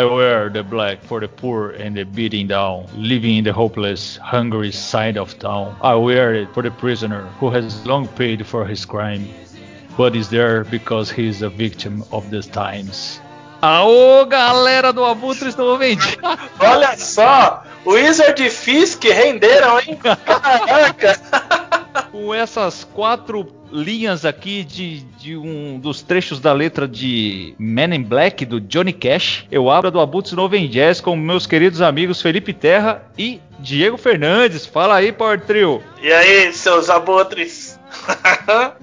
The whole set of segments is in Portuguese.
I wear the black for the poor and the beating down, living in the hopeless, hungry side of town. I wear it for the prisoner who has long paid for his crime, but is there because he is a victim of the times. Aô, galera do Abutres 90! Olha só! Wizard e Fisk renderam, hein? Caraca! Com essas quatro linhas aqui de, de um dos trechos da letra de Men in Black, do Johnny Cash, eu abro do Abutres 90 Jazz com meus queridos amigos Felipe Terra e Diego Fernandes. Fala aí, Power Trio! E aí, seus abutres?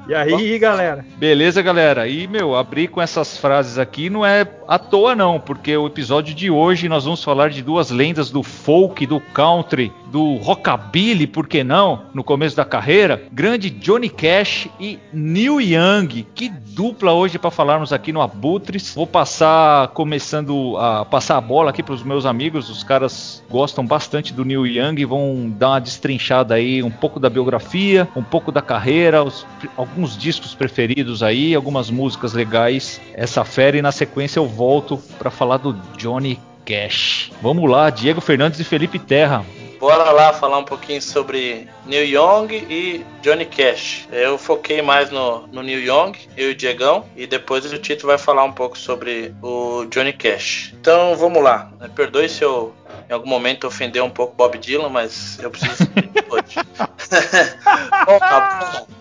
e aí, galera? Beleza, galera? E, meu, abrir com essas frases aqui não é à toa, não, porque o episódio de hoje nós vamos falar de duas lendas do folk, do country, do rockabilly, por que não? No começo da carreira, grande Johnny Cash e Neil Young. Que dupla hoje para falarmos aqui no Abutres. Vou passar, começando a passar a bola aqui para os meus amigos. Os caras gostam bastante do Neil Young, vão dar uma destrinchada aí, um pouco da biografia, um pouco da carreira, os, alguns discos preferidos aí, algumas músicas legais. Essa fera e na sequência eu volto para falar do Johnny Cash. Vamos lá, Diego Fernandes e Felipe Terra. Bora lá falar um pouquinho sobre Neil Young e Johnny Cash. Eu foquei mais no, no Neil Young, eu e o Diegão, e depois o Tito vai falar um pouco sobre o Johnny Cash. Então vamos lá. Perdoe se eu em algum momento ofender um pouco Bob Dylan, mas eu preciso hoje. bom, tá bom.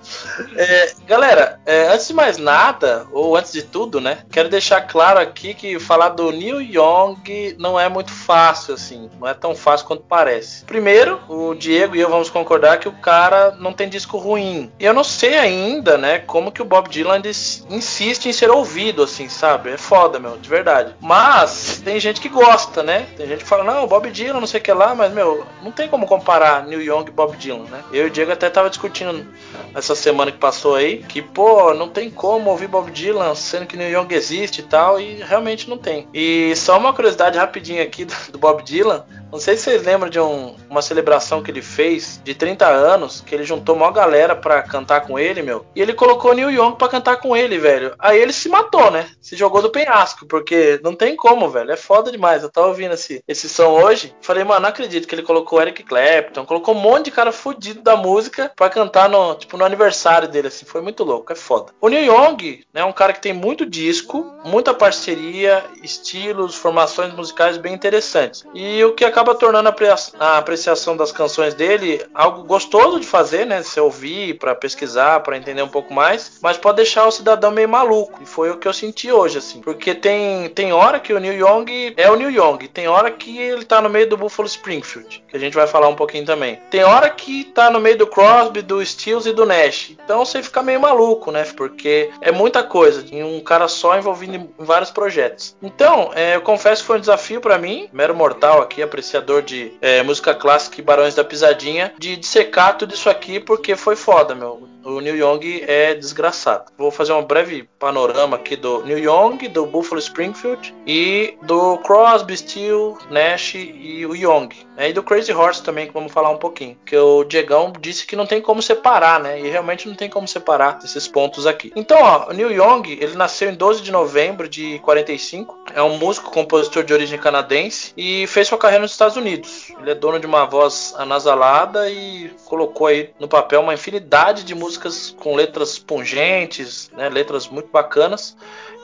É, galera, é, antes de mais nada, ou antes de tudo, né? Quero deixar claro aqui que falar do Neil Young não é muito fácil, assim. Não é tão fácil quanto parece. Primeiro, o Diego e eu vamos concordar que o cara não tem disco ruim. E eu não sei ainda, né, como que o Bob Dylan insiste em ser ouvido, assim, sabe? É foda, meu, de verdade. Mas tem gente que gosta, né? Tem gente que fala, não, Bob Dylan, não sei o que lá, mas, meu, não tem como comparar Neil Young e Bob Dylan, né? Eu e o Diego até tava discutindo essa semana que passou aí, que, pô, não tem como ouvir Bob Dylan sendo que Neil Young existe e tal, e realmente não tem. E só uma curiosidade rapidinha aqui do, do Bob Dylan, não sei se vocês lembram de um, uma celebração que ele fez de 30 anos, que ele juntou uma galera pra cantar com ele, meu. E ele colocou Neil Young pra cantar com ele, velho. Aí ele se matou, né? Se jogou do penhasco, porque não tem como, velho. É foda demais. Eu tava ouvindo esse, esse som hoje. Falei, mano, não acredito que ele colocou Eric Clapton, colocou um monte de cara fudido da música pra cantar no, tipo, no aniversário dele, assim. Foi muito louco, é foda. O Neil Young, né, é um cara que tem muito disco, muita parceria, estilos, formações musicais bem interessantes. E o que acaba tornando a apreciação das canções dele algo gostoso de fazer, né? Se ouvir, para pesquisar, para entender um pouco mais, mas pode deixar o cidadão meio maluco. E foi o que eu senti hoje, assim. Porque tem, tem hora que o Neil Young é o Neil Young, tem hora que ele tá no meio do Buffalo Springfield, que a gente vai falar um pouquinho também. Tem hora que tá no meio do Crosby, do Stills e do Nash. Então você fica meio maluco, né? Porque é muita coisa, em um cara só envolvido em vários projetos. Então, é, eu confesso que foi um desafio para mim, mero mortal aqui, apreciador de é, música clássica e Barões da Pisadinha, de dissecar tudo isso aqui porque foi foda, meu. O Neil Young é desgraçado. Vou fazer um breve panorama aqui do Neil Young, do Buffalo Springfield e do Crosby, Steele, Nash e o Young. Né? E do Crazy Horse também, que vamos falar um pouquinho. Que o Diegão disse que não tem como separar, né? E realmente não tem como separar esses pontos aqui. Então, ó, o Neil Young, ele nasceu em 12 de novembro de 45. É um músico, compositor de origem canadense e fez sua carreira nos Estados Unidos. Ele é dono de uma voz anasalada e colocou aí no papel uma infinidade de músicas com letras pungentes, né, letras muito bacanas.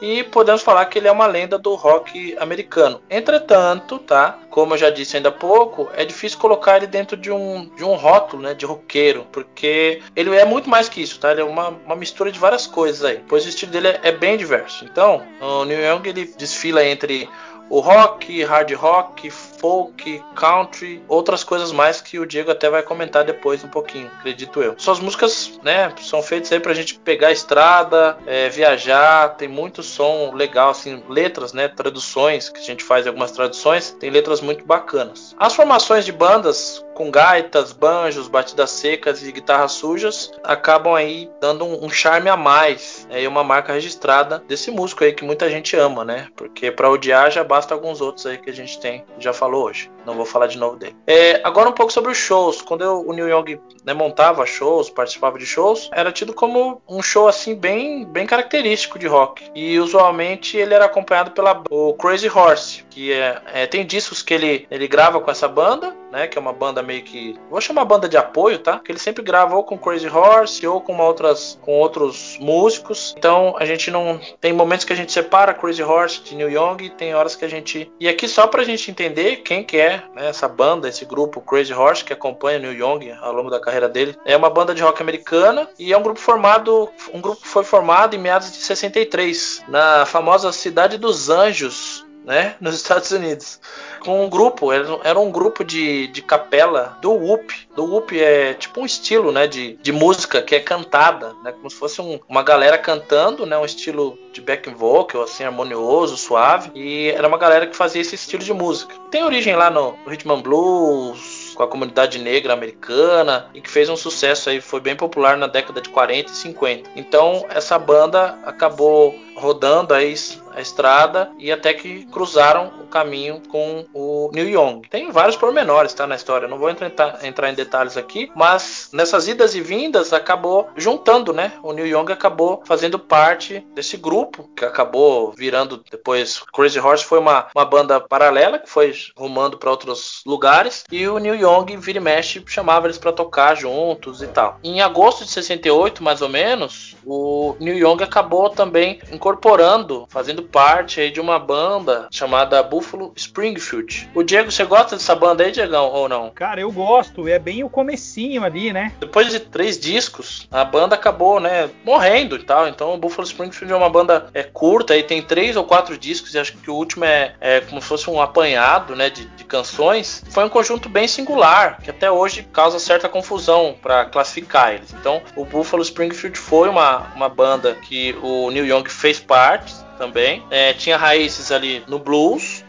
E podemos falar que ele é uma lenda do rock americano. Entretanto, tá? Como eu já disse ainda há pouco, é difícil colocar ele dentro de um, de um rótulo, né? De roqueiro, porque ele é muito mais que isso, tá? Ele é uma, uma mistura de várias coisas aí, pois o estilo dele é, é bem diverso. Então, o Neil Young ele desfila entre o rock, hard rock, folk, country, outras coisas mais que o Diego até vai comentar depois um pouquinho, acredito eu. Suas músicas, né, são feitas aí pra gente pegar a estrada, é, viajar, tem muito som legal, assim, letras, né, traduções, que a gente faz algumas traduções, tem letras muito bacanas. As formações de bandas com gaitas, banjos, batidas secas e guitarras sujas, acabam aí dando um, um charme a mais. É uma marca registrada desse músico aí que muita gente ama, né? Porque para odiar já basta alguns outros aí que a gente tem, já falou hoje. Não vou falar de novo dele. É, agora um pouco sobre os shows. Quando eu, o Neil Young né, montava shows, participava de shows, era tido como um show assim bem, bem característico de rock. E usualmente ele era acompanhado pela o Crazy Horse, que é, é, tem discos que ele, ele grava com essa banda, né, que é uma banda meio que vou chamar banda de apoio, tá? Que ele sempre grava ou com Crazy Horse ou com outras com outros músicos. Então a gente não tem momentos que a gente separa Crazy Horse de Neil Young, e tem horas que a gente e aqui só pra gente entender quem que é né, essa banda, esse grupo Crazy Horse que acompanha Neil Young ao longo da carreira dele, é uma banda de rock americana e é um grupo formado um grupo que foi formado em meados de 63 na famosa cidade dos Anjos né, nos Estados Unidos, com um grupo, era um grupo de, de capela do whoop. Do whoop é tipo um estilo, né, de, de música que é cantada, né, como se fosse um, uma galera cantando, né, um estilo de back vocal, assim, harmonioso, suave, e era uma galera que fazia esse estilo de música. Tem origem lá no, no Rhythm and Blues, com a comunidade negra americana e que fez um sucesso aí, foi bem popular na década de 40 e 50. Então essa banda acabou rodando aí a estrada e até que cruzaram o caminho com o Neil Young. Tem vários pormenores, tá, na história. Não vou entrar, entrar em detalhes aqui, mas nessas idas e vindas acabou juntando, né? O Neil Young acabou fazendo parte desse grupo que acabou virando depois. Crazy Horse foi uma, uma banda paralela que foi rumando para outros lugares e o Neil Young vira e mexe chamava eles para tocar juntos e tal. Em agosto de 68, mais ou menos, o Neil Young acabou também incorporando, fazendo parte aí de uma banda chamada Buffalo Springfield. O Diego, você gosta dessa banda aí, Diegão, ou não? Cara, eu gosto. É bem o comecinho ali, né? Depois de três discos, a banda acabou, né, morrendo e tal. Então, o Buffalo Springfield é uma banda é, curta e tem três ou quatro discos. E acho que o último é, é como se fosse um apanhado, né, de, de canções. Foi um conjunto bem singular, que até hoje causa certa confusão para classificar eles. Então, o Buffalo Springfield foi uma, uma banda que o Neil Young fez parte também. É, tinha raízes ali no blues,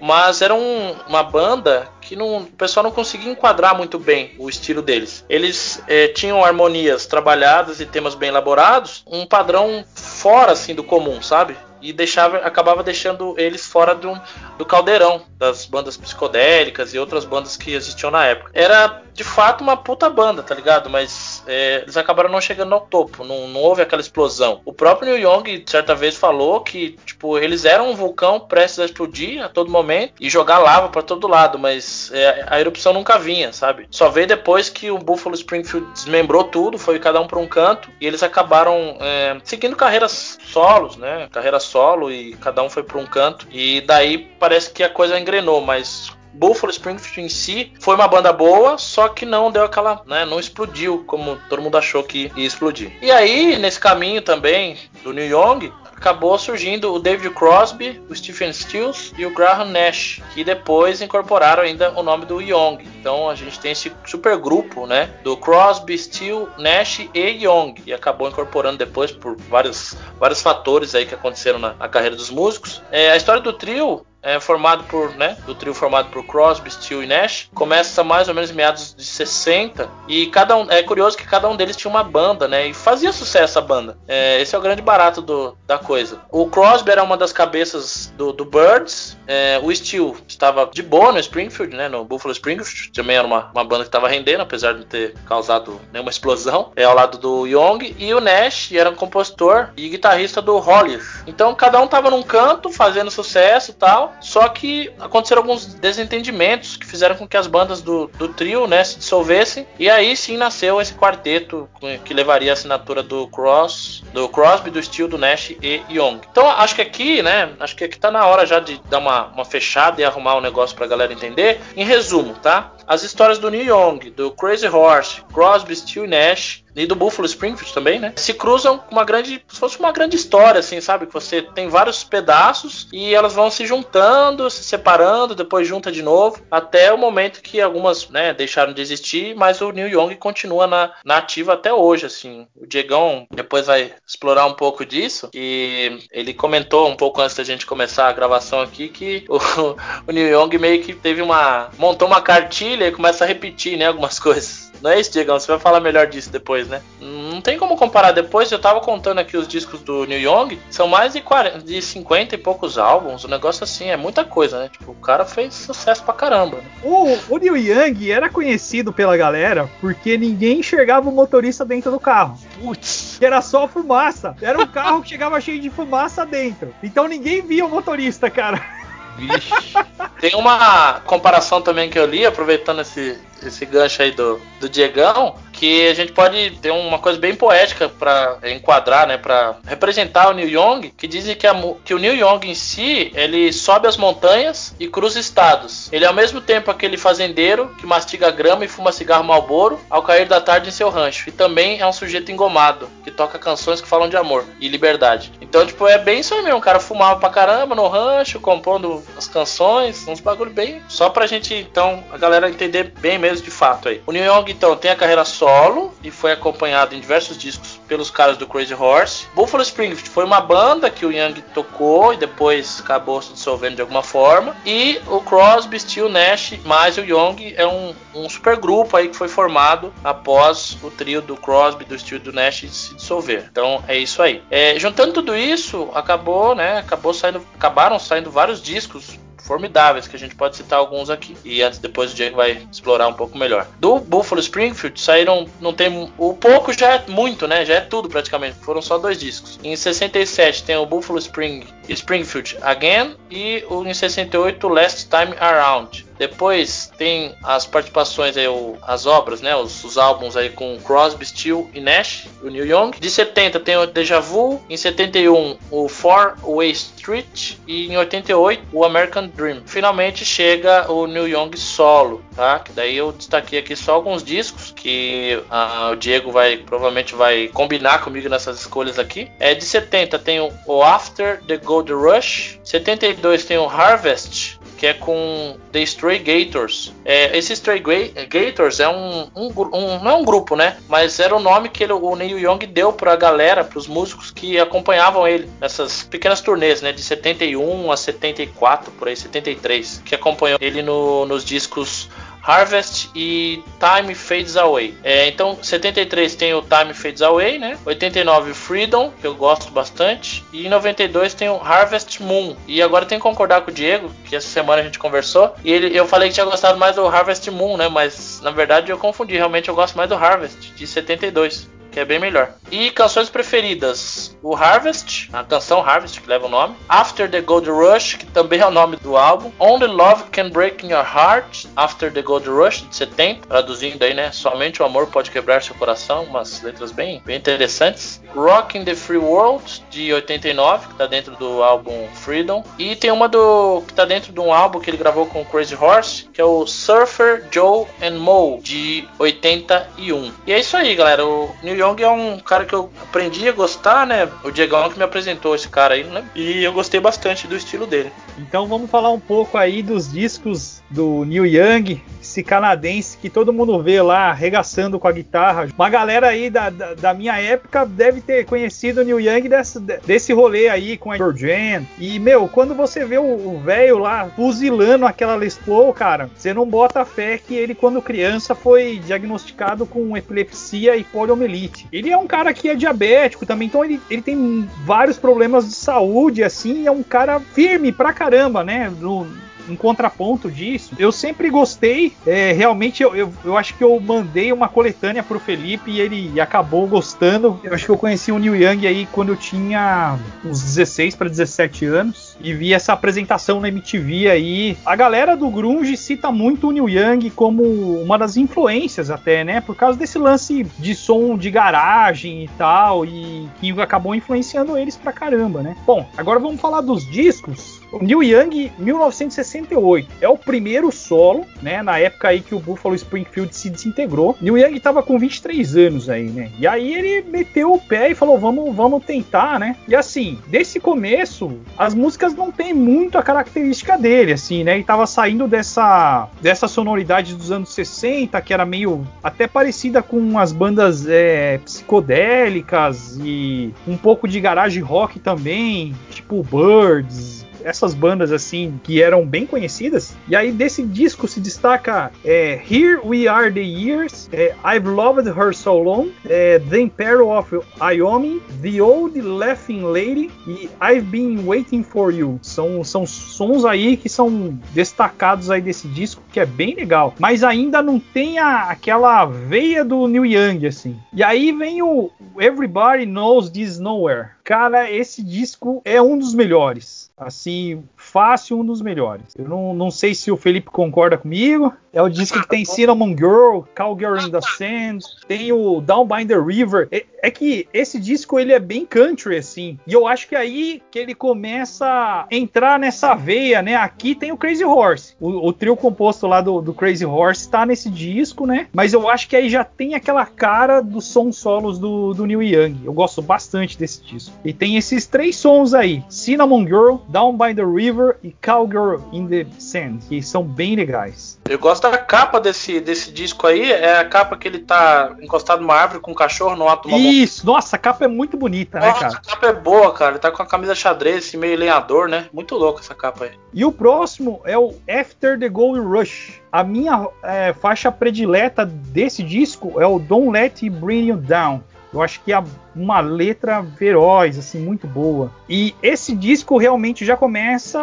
mas era um, uma banda que não, o pessoal não conseguia enquadrar muito bem o estilo deles. Eles é, tinham harmonias trabalhadas e temas bem elaborados, um padrão fora assim do comum, sabe? E deixava, acabava deixando eles fora do, do caldeirão das bandas psicodélicas e outras bandas que existiam na época. Era de fato uma puta banda, tá ligado? Mas é, eles acabaram não chegando ao topo, não, não houve aquela explosão. O próprio Neil Young, certa vez, falou que, tipo, eles eram um vulcão prestes a explodir a todo momento e jogar lava para todo lado, mas é, a erupção nunca vinha, sabe? Só veio depois que o Buffalo Springfield desmembrou tudo, foi cada um para um canto e eles acabaram é, seguindo carreiras solos, né? Carreira solo e cada um foi para um canto e daí parece que a coisa engrenou, mas Buffalo Springfield em si foi uma banda boa, só que não deu aquela, né, não explodiu como todo mundo achou que ia explodir. E aí, nesse caminho também do New Young, acabou surgindo o David Crosby, o Stephen Stills e o Graham Nash, que depois incorporaram ainda o nome do Young. Então a gente tem esse super grupo, né, do Crosby, Stills, Nash e Young, e acabou incorporando depois por vários, vários fatores aí que aconteceram na, na carreira dos músicos. É, a história do trio é, formado por, né, do trio formado por Crosby, Steele e Nash, começa mais ou menos meados de 60 e cada um é curioso que cada um deles tinha uma banda, né, e fazia sucesso a banda. É, esse é o grande barato do, da coisa. O Crosby era uma das cabeças do, do Birds, é, o Steele estava de boa no Springfield, né, no Buffalo Springfield, também era uma, uma banda que estava rendendo, apesar de não ter causado nenhuma explosão, é ao lado do Young e o Nash era um compositor e guitarrista do Hollier. Então cada um estava num canto fazendo sucesso e tal. Só que aconteceram alguns desentendimentos que fizeram com que as bandas do, do trio né, se dissolvessem. E aí sim nasceu esse quarteto que levaria a assinatura do Cross, do Crosby, do Steele, do Nash e Young. Então acho que aqui, né? Acho que aqui tá na hora já de dar uma, uma fechada e arrumar um negócio pra galera entender. Em resumo, tá? As histórias do Neil Young, do Crazy Horse, Crosby, Steele Nash e do Buffalo Springfield também, né? Se cruzam com uma grande, se fosse uma grande história, assim, sabe? Que você tem vários pedaços e elas vão se juntando, se separando, depois junta de novo, até o momento que algumas, né, deixaram de existir, mas o Neil Young continua na, na ativa até hoje, assim. O Diegão depois vai explorar um pouco disso e ele comentou um pouco antes da gente começar a gravação aqui que o, o Neil Young meio que teve uma montou uma cartilha pilha e começa a repetir, né, algumas coisas. Não é isso, Diegão? Você vai falar melhor disso depois, né? Não tem como comparar depois. Eu tava contando aqui os discos do Neil Young. São mais de, 40, de 50 e poucos álbuns. Um negócio assim, é muita coisa, né? Tipo, o cara fez sucesso pra caramba. Né? O, o Neil Young era conhecido pela galera porque ninguém enxergava o motorista dentro do carro. Putz. Que era só fumaça. Era um carro que chegava cheio de fumaça dentro. Então ninguém via o motorista, cara. Vixe. Tem uma comparação também que eu li, aproveitando esse, esse gancho aí do, do Diegão, que a gente pode ter uma coisa bem poética para enquadrar, né, para representar o Neil Young, que dizem que, a, que o Neil Young em si, ele sobe as montanhas e cruza estados. Ele é ao mesmo tempo aquele fazendeiro que mastiga grama e fuma cigarro malboro ao cair da tarde em seu rancho. E também é um sujeito engomado, que toca canções que falam de amor e liberdade. Então, tipo, é bem isso aí mesmo. O cara fumava pra caramba no rancho, compondo as canções, uns bagulho bem. Só pra gente, então, a galera entender bem mesmo de fato aí. O Neil Young, então, tem a carreira solo e foi acompanhado em diversos discos pelos caras do Crazy Horse. Buffalo Springfield foi uma banda que o Young tocou e depois acabou se dissolvendo de alguma forma. E o Crosby, Steel, Nash, mais o Young é um, um super grupo aí que foi formado após o trio do Crosby, do Steel do Nash se dissolver. Então é isso aí. É, juntando tudo isso, acabou, né? Acabou saindo, acabaram saindo vários discos formidáveis, que a gente pode citar alguns aqui. E antes, depois o Diego vai explorar um pouco melhor. Do Buffalo Springfield saíram, não tem. O pouco já é muito, né? Já é tudo praticamente. Foram só dois discos. Em 67 tem o Buffalo Spring, Springfield Again e o, em 68 Last Time Around. Depois tem as participações aí, as obras, né, os, os, álbuns aí com Crosby, Steel e Nash, o Neil Young. De 70 tem o Deja Vu, em 71 o Four Way Street e em 88 o American Dream. Finalmente chega o Neil Young solo, tá? Que daí eu destaquei aqui só alguns discos que ah, o Diego vai provavelmente vai combinar comigo nessas escolhas aqui. É de 70 tem o, o After the Gold Rush, 72 tem o Harvest, que é com The Stray Gators. É, esse Stray Gators é um, um, um, não é um grupo, né? Mas era o nome que ele, o Neil Young deu para a galera, para os músicos que acompanhavam ele nessas pequenas turnês, né? De 71 a 74, por aí, 73, que acompanhou ele no, nos discos Harvest e Time Fades Away. É, então, 73 tem o Time Fades Away, né? 89 Freedom, que eu gosto bastante. E 92 tem o Harvest Moon. E agora tem que concordar com o Diego, que essa semana a gente conversou. E ele, eu falei que tinha gostado mais do Harvest Moon, né? Mas na verdade eu confundi. Realmente eu gosto mais do Harvest, de 72 que é bem melhor. E canções preferidas: o Harvest, a canção Harvest, que leva o nome, After the Gold Rush, que também é o nome do álbum, Only Love Can Break Your Heart, After the Gold Rush, de 70, traduzindo aí, né? Somente o amor pode quebrar seu coração, umas letras bem, bem interessantes. Rock in the Free World, de 89, que tá dentro do álbum Freedom. E tem uma do que tá dentro de um álbum que ele gravou com Crazy Horse, que é o Surfer Joe and Mo, de 81. E é isso aí, galera. O New Young é um cara que eu aprendi a gostar, né? O Diegão que me apresentou esse cara aí, né? E eu gostei bastante do estilo dele. Então vamos falar um pouco aí dos discos do Neil Young, esse canadense que todo mundo vê lá arregaçando com a guitarra. Uma galera aí da, da, da minha época deve ter conhecido o Neil Young desse, desse rolê aí com a Georgian. E, meu, quando você vê o velho lá fuzilando aquela Les Paul, cara, você não bota fé que ele, quando criança, foi diagnosticado com epilepsia e poliomielite. Ele é um cara que é diabético também, então ele, ele tem vários problemas de saúde, assim, é um cara firme pra caramba, né? No, em contraponto disso, eu sempre gostei. É, realmente, eu, eu, eu, acho que eu mandei uma coletânea pro Felipe e ele acabou gostando. Eu acho que eu conheci o Neil Young aí quando eu tinha uns 16 para 17 anos e vi essa apresentação na MTV aí. A galera do grunge cita muito o Neil Young como uma das influências até, né? Por causa desse lance de som de garagem e tal e que acabou influenciando eles pra caramba, né? Bom, agora vamos falar dos discos. O Neil Young, 1968, é o primeiro solo, né? Na época aí que o Buffalo Springfield se desintegrou. Neil Young tava com 23 anos aí, né? E aí ele meteu o pé e falou: vamos, vamos tentar, né? E assim, desse começo, as músicas não tem muito a característica dele, assim, né? Ele tava saindo dessa, dessa sonoridade dos anos 60, que era meio até parecida com as bandas é, psicodélicas e um pouco de garage rock também, tipo Birds essas bandas assim que eram bem conhecidas. E aí desse disco se destaca é, Here We Are the Years, é, I've Loved Her So Long, é, The Emperor of Iomi, The Old Laughing Lady e I've Been Waiting for You. São, são sons aí que são destacados aí desse disco, que é bem legal. Mas ainda não tem a, aquela veia do New Young, assim. E aí vem o Everybody Knows This Nowhere. Cara, esse disco é um dos melhores. Assim, fácil um dos melhores. Eu não, não sei se o Felipe concorda comigo. É o disco que tem Cinnamon Girl, Cowgirl in the Sand, tem o Down by the River. É, é, que esse disco ele é bem country assim. E eu acho que é aí que ele começa a entrar nessa veia, né? Aqui tem o Crazy Horse. O, o trio composto lá do, do Crazy Horse tá nesse disco, né? Mas eu acho que aí já tem aquela cara dos sons solos do, do Neil Young. Eu gosto bastante desse disco. E tem esses três sons aí: Cinnamon Girl, Down by the River e Cowgirl in the Sand, que são bem legais. Eu gosto da capa desse, desse disco aí, é a capa que ele tá encostado numa árvore com um cachorro no ato Isso, nossa, a capa é muito bonita, né, nossa, né, cara? A capa é boa, cara. Ele tá com a camisa xadrez, meio lenhador, né? Muito louco essa capa aí. E o próximo é o After the Gold Rush. A minha é, faixa predileta desse disco é o Don't Let It Bring You Down. Eu acho que a uma letra feroz, assim, muito boa. E esse disco realmente já começa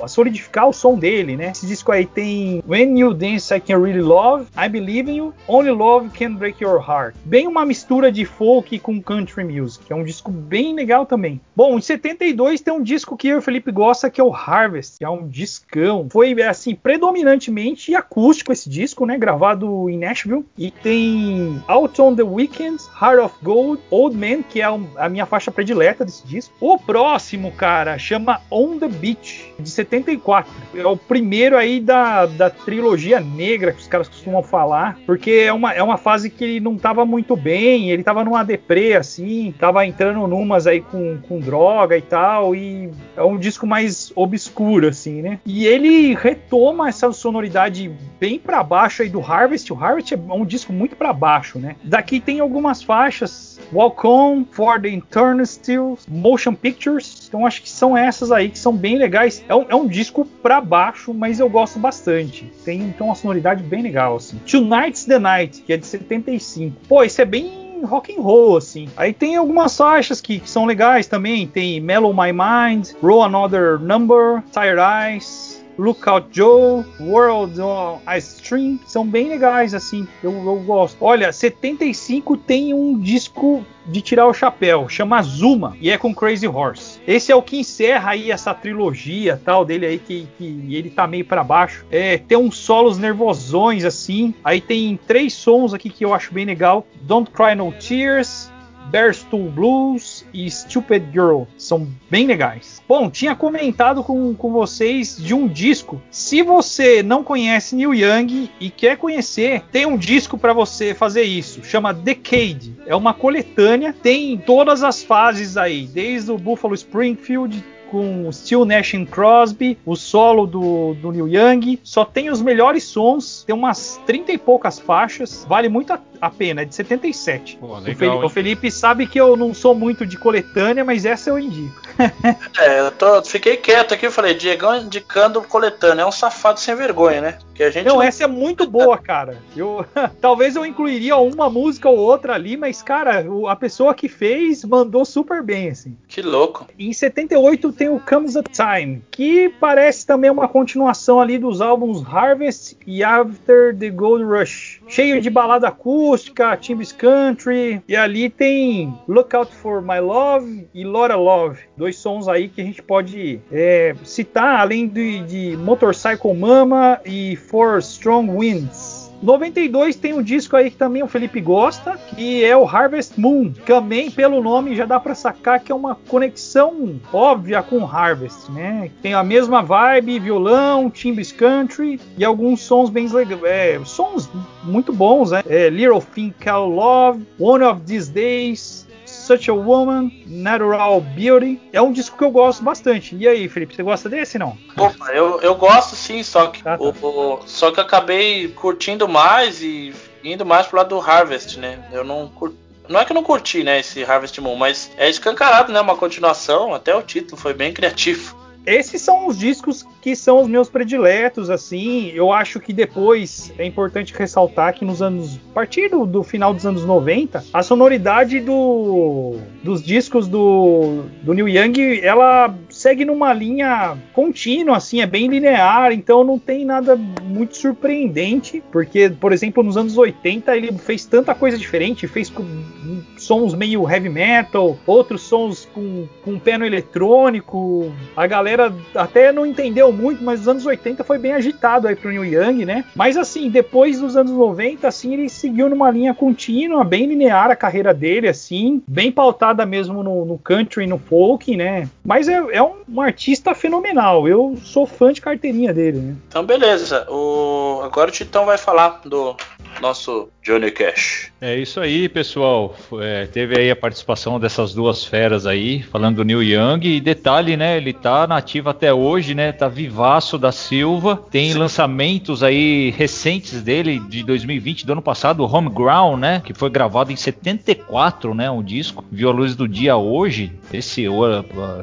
a solidificar o som dele, né? Esse disco aí tem When You Dance I Can Really Love, I Believe in You, Only Love Can Break Your Heart. Bem uma mistura de folk com country music. É um disco bem legal também. Bom, em 72 tem um disco que eu e o Felipe gosta que é o Harvest, que é um discão. Foi assim, predominantemente acústico esse disco, né? Gravado em Nashville. E tem Out on the Weekends, Heart of Gold, Old Man que é a minha faixa predileta desse disco. O próximo, cara, chama On the Beach, de 74. É o primeiro aí da, da trilogia negra que os caras costumam falar, porque é uma, é uma fase que ele não tava muito bem, ele tava numa deprê, assim, tava entrando numas aí com, com droga e tal, e é um disco mais obscuro, assim, né? E ele retoma essa sonoridade bem para baixo aí do Harvest. O Harvest é um disco muito para baixo, né? Daqui tem algumas faixas, Walk On, For the Eternal Motion Pictures. Então acho que são essas aí que são bem legais. É um, é um disco para baixo, mas eu gosto bastante. Tem então uma sonoridade bem legal assim. Tonight's the Night, que é de 75. Pô, isso é bem rock and roll, assim. Aí tem algumas faixas que, que, são legais também. Tem Mellow My Mind, Roll Another Number, Tired Eyes, Lookout Joe, World on Ice Stream, são bem legais assim, eu, eu gosto. Olha, 75 tem um disco de tirar o chapéu, chama Zuma e é com Crazy Horse. Esse é o que encerra aí essa trilogia tal dele aí que, que ele tá meio para baixo. É, tem uns solos nervosões assim. Aí tem três sons aqui que eu acho bem legal: Don't Cry No Tears, Bearstool Blues e Stupid Girl. São bem legais. Bom, tinha comentado com, com vocês de um disco. Se você não conhece Neil Young e quer conhecer, tem um disco para você fazer isso. Chama Decade. É uma coletânea, tem todas as fases aí, desde o Buffalo Springfield com o Steel Nash Crosby, o solo do, do Neil Young. Só tem os melhores sons, tem umas 30 e poucas faixas, vale muito a, a pena, é de 77. Pô, legal, o, Felipe, o, Felipe, sabe que eu não sou muito de coletânea, mas essa eu indico. é, eu tô, fiquei quieto aqui, eu falei, Diegão indicando coletânea, é um safado sem vergonha, né? Que a gente não, não, essa é muito boa, cara. Eu, talvez eu incluiria uma música ou outra ali, mas, cara, a pessoa que fez mandou super bem, assim. Que louco. Em 78 tem o Comes a Time, que parece também uma continuação ali dos álbuns Harvest e After the Gold Rush. Cheio de balada acústica, Timbs Country, e ali tem Lookout for My Love e Laura Love. Dois sons aí que a gente pode é, citar, além de, de Motorcycle Mama e For Strong Winds. 92 tem um disco aí que também o Felipe gosta, que é o Harvest Moon. Também pelo nome já dá para sacar que é uma conexão óbvia com Harvest, né? Tem a mesma vibe, violão, timbres country e alguns sons bem legais, é, sons muito bons, né? É, Little Thing Called Love, One of These Days, Such a Woman, Natural Beauty. É um disco que eu gosto bastante. E aí, Felipe, você gosta desse não? Opa, eu, eu gosto sim, só que, ah, tá. o, o, só que acabei curtindo mais e indo mais pro lado do Harvest, né? Eu não curto. Não é que eu não curti, né, esse Harvest Moon, mas é escancarado, né? Uma continuação, até o título foi bem criativo. Esses são os discos que são os meus prediletos, assim. Eu acho que depois é importante ressaltar que nos anos. A partir do, do final dos anos 90, a sonoridade do, dos discos do, do Neil Young ela segue numa linha contínua, assim, é bem linear, então não tem nada muito surpreendente, porque, por exemplo, nos anos 80 ele fez tanta coisa diferente, fez sons meio heavy metal, outros sons com, com piano eletrônico. A galera até não entendeu muito, mas os anos 80 foi bem agitado aí pro Neil Young, né? Mas assim, depois dos anos 90, assim, ele seguiu numa linha contínua, bem linear a carreira dele, assim, bem pautada mesmo no, no country, no folk, né? Mas é, é um, um, artista fenomenal. Eu sou fã de carteirinha dele, né? Então, beleza. O... Agora o Titão vai falar do nosso Johnny Cash. É isso aí, pessoal. É, teve aí a participação dessas duas feras aí, falando do Neil Young. E detalhe, né? Ele tá nativo até hoje, né? Tá vivaço da Silva. Tem Sim. lançamentos aí recentes dele, de 2020, do ano passado, o Homeground, né? Que foi gravado em 74, né? Um disco. Viu a luz do dia hoje, esse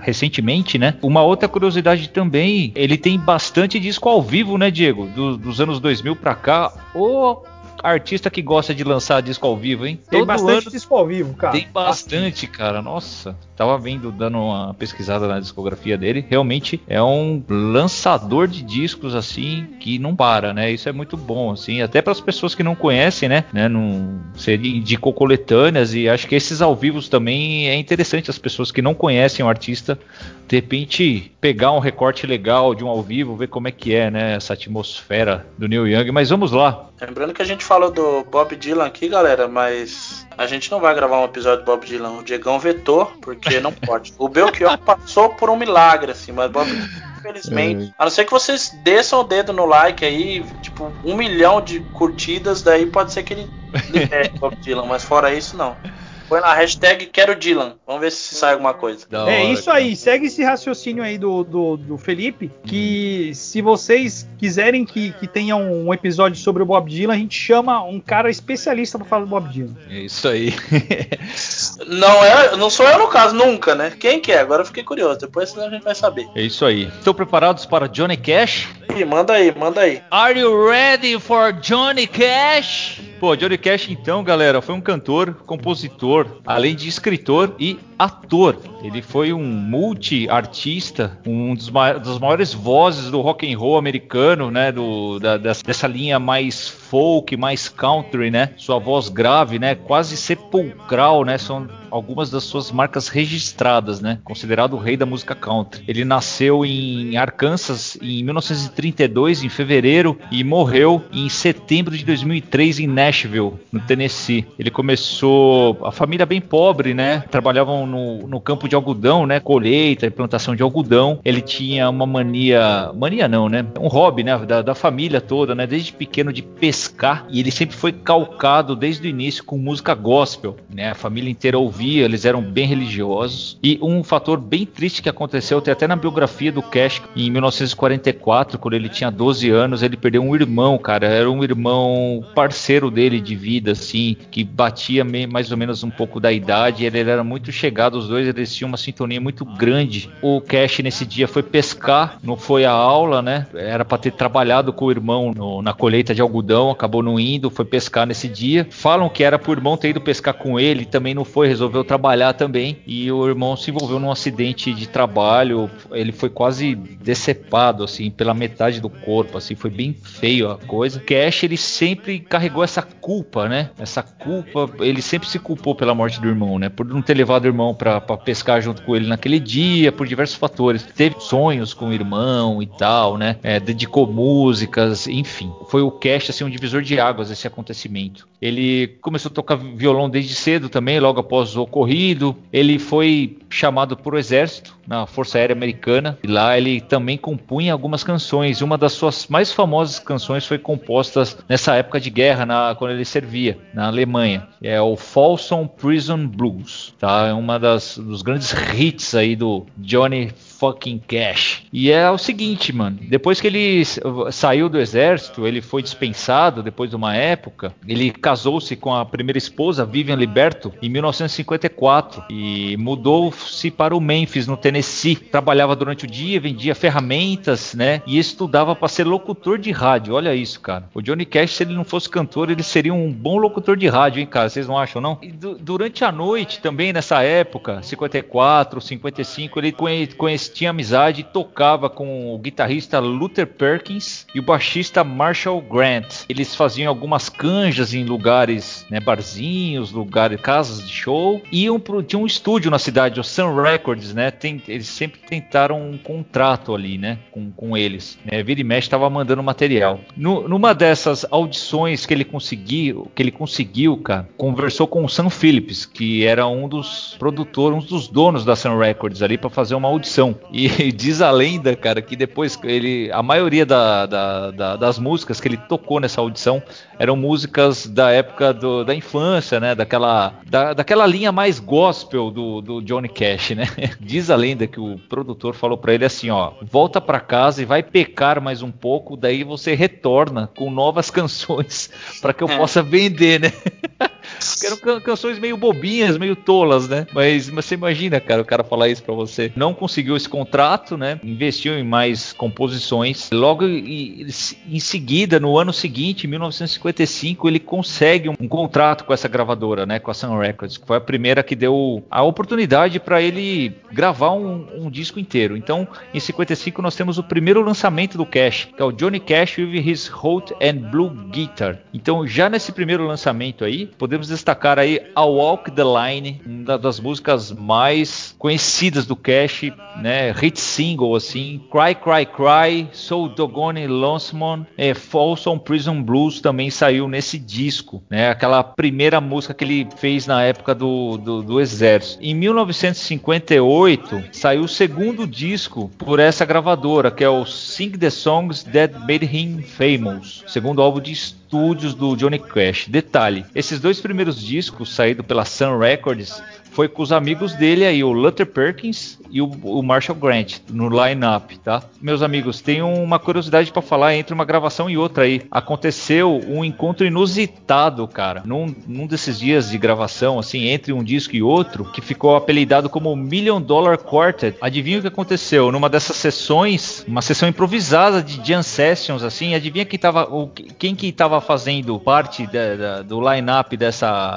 recentemente, né? Uma outra curiosidade também, ele tem bastante disco ao vivo, né, Diego? Do, dos anos 2000 pra cá. O artista que gosta de lançar disco ao vivo, hein? Tem Todo bastante ano... disco ao vivo, cara. Tem bastante, cara. Nossa. Tava vendo, dando uma pesquisada na discografia dele. Realmente é um lançador de discos, assim, que não para, né? Isso é muito bom, assim. Até para as pessoas que não conhecem, né? né? Não, você indicou coletâneas e acho que esses ao vivo também é interessante. As pessoas que não conhecem o artista, de repente, pegar um recorte legal de um ao vivo, ver como é que é, né? Essa atmosfera do Neil Young. Mas vamos lá. Lembrando que a gente falou do Bob Dylan aqui, galera, mas a gente não vai gravar um episódio do Bob Dylan. O Diegão vetou, porque não pode. O Belchior passou por um milagre, assim, mas Bob Dylan, infelizmente. A não ser que vocês desçam o dedo no like aí, tipo, um milhão de curtidas, daí pode ser que ele libere Bob Dylan, mas fora isso, não. Põe na hashtag quero Dylan. Vamos ver se sai alguma coisa. Da é hora, isso cara. aí. Segue esse raciocínio aí do, do, do Felipe. Que se vocês quiserem que, que tenha um episódio sobre o Bob Dylan, a gente chama um cara especialista para falar do Bob Dylan. É isso aí. não é, não sou eu no caso nunca, né? Quem que é? Agora eu fiquei curioso. Depois a gente vai saber. É isso aí. Estão preparados para Johnny Cash? Ih, manda aí, manda aí. Are you ready for Johnny Cash? Pô, Johnny Cash então, galera, foi um cantor, compositor, além de escritor e ator. Ele foi um multi-artista, um dos das maiores vozes do rock and roll americano, né, do, da, dessa linha mais folk, mais country, né? Sua voz grave, né, quase sepulcral, né? São algumas das suas marcas registradas, né? Considerado o rei da música country. Ele nasceu em Arkansas em 1932, em fevereiro, e morreu em setembro de 2003 em Nashville, no Tennessee. Ele começou a família bem pobre, né? Trabalhavam no, no campo de algodão, né? Colheita e plantação de algodão. Ele tinha uma mania, mania não, né? Um hobby, né? Da, da família toda, né? Desde pequeno de pescar e ele sempre foi calcado desde o início com música gospel, né? A família inteira ouvia, eles eram bem religiosos. E um fator bem triste que aconteceu, tem até na biografia do Cash, em 1944, quando ele tinha 12 anos, ele perdeu um irmão, cara. Era um irmão parceiro dele de vida, assim, que batia mais ou menos um pouco da idade. Ele era muito chegado os dois, eles tinham uma sintonia muito grande. O Cash nesse dia foi pescar, não foi a aula, né? Era para ter trabalhado com o irmão no, na colheita de algodão, acabou não indo, foi pescar nesse dia. Falam que era pro irmão ter ido pescar com ele, também não foi, resolveu trabalhar também. E o irmão se envolveu num acidente de trabalho, ele foi quase decepado, assim, pela metade do corpo, assim, foi bem feio a coisa. Cash, ele sempre carregou essa culpa, né? Essa culpa, ele sempre se culpou pela morte do irmão, né? Por não ter levado o irmão para pescar junto com ele naquele dia, por diversos fatores. Teve sonhos com o irmão e tal, né? É, dedicou músicas, enfim. Foi o Cash, assim, um divisor de águas esse acontecimento. Ele começou a tocar violão desde cedo também, logo após ocorrido. Ele foi chamado para o exército, na Força Aérea Americana, e lá ele também compunha algumas canções. Uma das suas mais famosas canções foi composta nessa época de guerra, na, quando ele servia na Alemanha. É o Folsom Prison Blues, tá? É uma das dos grandes hits aí do Johnny fucking cash. E é o seguinte, mano, depois que ele saiu do exército, ele foi dispensado depois de uma época, ele casou-se com a primeira esposa, Vivian Liberto, em 1954 e mudou-se para o Memphis, no Tennessee. Trabalhava durante o dia, vendia ferramentas, né? E estudava para ser locutor de rádio. Olha isso, cara. O Johnny Cash, se ele não fosse cantor, ele seria um bom locutor de rádio, hein, cara? Vocês não acham, não? E durante a noite, também nessa época, 54, 55, ele conhecia, tinha amizade e tocava com o guitarrista Luther Perkins e o baixista Marshall Grant. Eles faziam algumas canjas em lugares, né, barzinhos, lugares, casas de show. Iam pro, tinha um estúdio na cidade, o Sun Records, né? Tem, eles sempre tentaram um contrato ali, né, com, com eles. Né? Vira e mexe estava mandando material. No, numa dessas audições que ele conseguiu, que ele conseguiu, cara, conversou com o Sam Phillips, que era um dos produtores, um dos donos da Sun Records ali para fazer uma audição. E diz a lenda, cara, que depois ele, a maioria da, da, da, das músicas que ele tocou nessa audição eram músicas da época do, da infância, né? Daquela, da, daquela linha mais gospel do, do Johnny Cash, né? Diz a lenda que o produtor falou para ele assim, ó, volta para casa e vai pecar mais um pouco, daí você retorna com novas canções para que eu é. possa vender, né? Eram canções meio bobinhas, meio tolas, né? Mas, mas, você imagina, cara, o cara falar isso para você. Não conseguiu esse contrato, né? Investiu em mais composições. Logo em, seguida, no ano seguinte, 1955, ele consegue um, um, contrato com essa gravadora, né? Com a Sun Records, que foi a primeira que deu a oportunidade para ele gravar um, um, disco inteiro. Então, em 55 nós temos o primeiro lançamento do Cash, que é o Johnny Cash with His Hot and Blue Guitar. Então, já nesse primeiro lançamento aí, podemos destacar aí a Walk the Line, uma das músicas mais conhecidas do Cash, né? Hit single assim, Cry Cry Cry, So Dogone Lonesome, é, Folsom Prison Blues também saiu nesse disco, né? Aquela primeira música que ele fez na época do, do, do exército. Em 1958 saiu o segundo disco por essa gravadora, que é o Sing the Songs That Made Him Famous, segundo álbum de estúdios do Johnny Cash. Detalhe: esses dois primeiros discos saídos pela Sun Records foi com os amigos dele aí, o Luther Perkins e o, o Marshall Grant no line-up, tá? Meus amigos, tem uma curiosidade para falar entre uma gravação e outra aí. Aconteceu um encontro inusitado, cara, num, num, desses dias de gravação, assim, entre um disco e outro, que ficou apelidado como Million Dollar Quartet. Adivinha o que aconteceu? Numa dessas sessões, uma sessão improvisada de jam sessions, assim, adivinha quem tava, quem que tava fazendo parte do line-up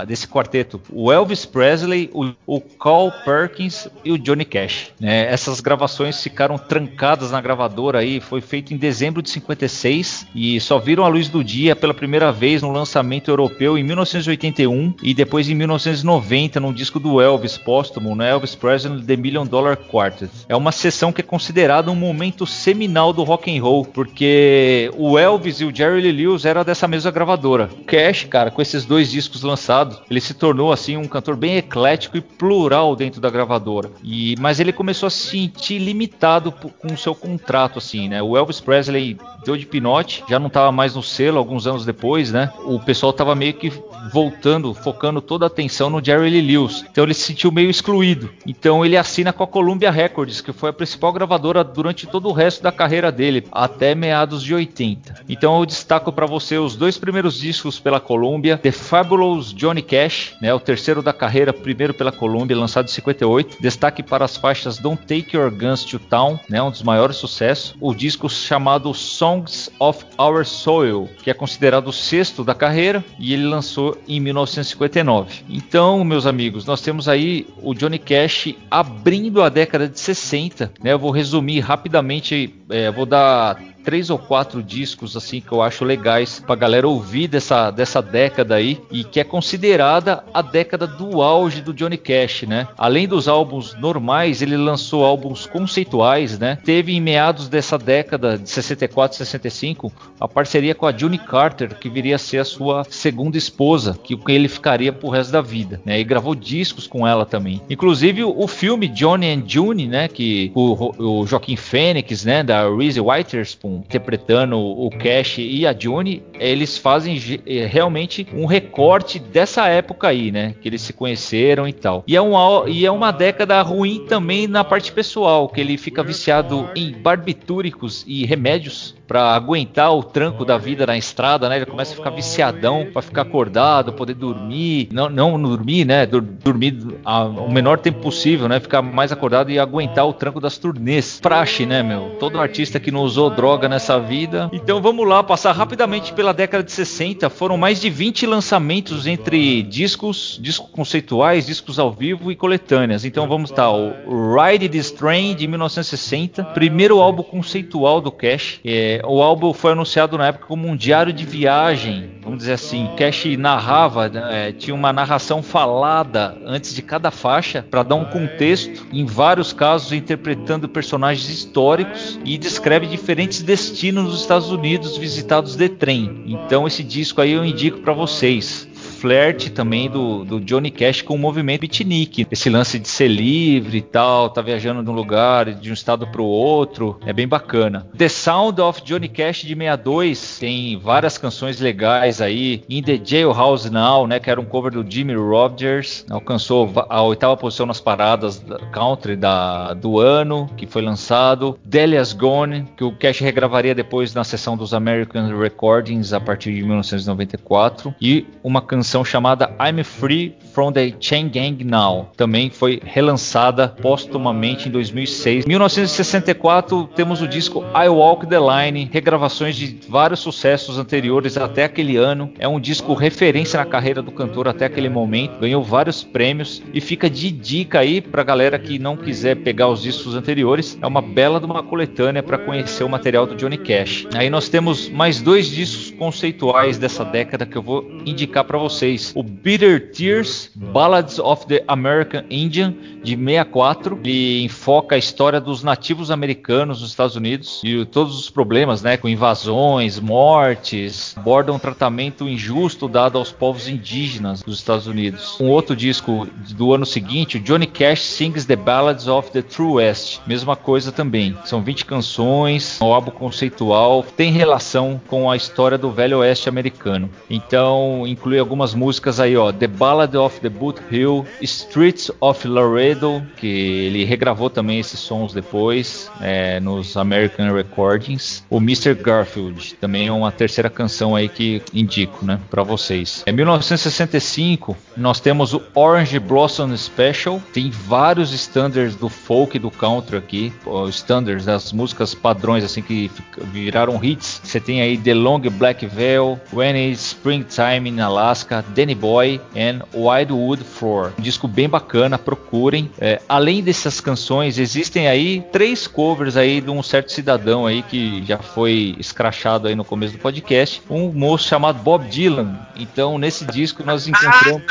desse quarteto? O Elvis Presley, o, o Carl Perkins e o Johnny Cash. Né? Essas gravações ficaram trancadas na gravadora aí, foi feito em dezembro de 56 e só viram a luz do dia pela primeira vez no lançamento europeu em 1981 e depois em 1990 num disco do Elvis póstumo, né? Elvis Presley The Million Dollar Quartet. É uma sessão que é considerada um momento seminal do rock and roll, porque o Elvis e o Jerry Lee Lewis eram dessa mesma gravadora. Cash, cara, com esses dois discos lançados, ele se tornou assim um cantor bem eclético e plural dentro da gravadora. E mas ele ele começou a se sentir limitado com o seu contrato, assim, né? O Elvis Presley deu de pinote, já não estava mais no selo alguns anos depois, né? O pessoal estava meio que voltando, focando toda a atenção no Jerry Lee Lewis. Então ele se sentiu meio excluído. Então ele assina com a Columbia Records, que foi a principal gravadora durante todo o resto da carreira dele, até meados de 80. Então eu destaco para você os dois primeiros discos pela Columbia, The Fabulous Johnny Cash, né, o terceiro da carreira, primeiro pela Columbia, lançado em 58. Destaque para as faixas Don't Take Your Guns to Town, né, um dos maiores sucessos. O disco chamado Songs of Our Soil, que é considerado o sexto da carreira, e ele lançou em 1959. Então, meus amigos, nós temos aí o Johnny Cash abrindo a década de 60. Né? Eu vou resumir rapidamente, é, vou dar três ou quatro discos assim que eu acho legais pra galera ouvir dessa, dessa década aí e que é considerada a década do auge do Johnny Cash, né? Além dos álbuns normais, ele lançou álbuns conceituais, né? Teve em meados dessa década de 64 65 a parceria com a June Carter, que viria a ser a sua segunda esposa, que ele ficaria pro resto da vida, né? E gravou discos com ela também. Inclusive o filme Johnny and June, né, que o, o Joaquim Fênix, né, da Reese Witherspoon interpretando o Cash e a June, eles fazem é, realmente um recorte dessa época aí, né? Que eles se conheceram e tal. E é, um, e é uma década ruim também na parte pessoal, que ele fica viciado em barbitúricos e remédios para aguentar o tranco da vida na estrada, né? Ele começa a ficar viciadão para ficar acordado, poder dormir, não, não dormir, né? Dormir o menor tempo possível, né? Ficar mais acordado e aguentar o tranco das turnês. Praxe, né, meu? Todo artista que não usou droga nessa vida. Então vamos lá, passar rapidamente pela década de 60. Foram mais de 20 lançamentos entre discos, discos conceituais, discos ao vivo e coletâneas. Então vamos estar o Ride This Train de 1960, primeiro álbum conceitual do Cash. É, o álbum foi anunciado na época como um diário de viagem, vamos dizer assim. Cash narrava, né, é, tinha uma narração falada antes de cada faixa para dar um contexto, em vários casos interpretando personagens históricos e descreve diferentes destinos dos Estados Unidos visitados de trem. Então esse disco aí eu indico para vocês flerte também do, do Johnny Cash com o movimento beatnik. Esse lance de ser livre e tal, tá viajando de um lugar, de um estado para o outro, é bem bacana. The Sound of Johnny Cash de 62 tem várias canções legais aí. In the Jailhouse Now, né, que era um cover do Jimmy Rogers, alcançou a oitava posição nas paradas da country da, do ano, que foi lançado. Delia's Gone, que o Cash regravaria depois na sessão dos American Recordings a partir de 1994. E uma canção canção chamada I'm Free from the Chain Gang Now. Também foi relançada postumamente em 2006. 1964 temos o disco I Walk the Line, regravações de vários sucessos anteriores até aquele ano. É um disco referência na carreira do cantor até aquele momento. Ganhou vários prêmios e fica de dica aí pra galera que não quiser pegar os discos anteriores. É uma bela de uma coletânea para conhecer o material do Johnny Cash. Aí nós temos mais dois discos conceituais dessa década que eu vou indicar para vocês vocês o Bitter Tears, Ballads of the American Indian, de 64. Ele enfoca a história dos nativos americanos nos Estados Unidos e todos os problemas, né, com invasões, mortes, aborda um tratamento injusto dado aos povos indígenas dos Estados Unidos. Um outro disco do ano seguinte, o Johnny Cash Sings the Ballads of the True West. Mesma coisa também. São 20 canções, um álbum conceitual, tem relação com a história do Velho Oeste americano. Então, inclui algumas algumas músicas aí, ó, The Ballad of the Boot Hill, Streets of Laredo, que ele regravou também esses sons depois é, nos American Recordings. O Mr. Garfield, também é uma terceira canção aí que indico, né, para vocês. Em 1965, nós temos o Orange Blossom Special, tem vários standards do folk e do country aqui, os standards das músicas padrões assim que viraram hits. Você tem aí The Long Black Veil, When It's Springtime in Alaska, Danny Boy and Wildwood Floor. Um disco bem bacana, procurem. É, além dessas canções, existem aí três covers aí de um certo cidadão aí que já foi escrachado aí no começo do podcast, um moço chamado Bob Dylan. Então, nesse disco nós encontramos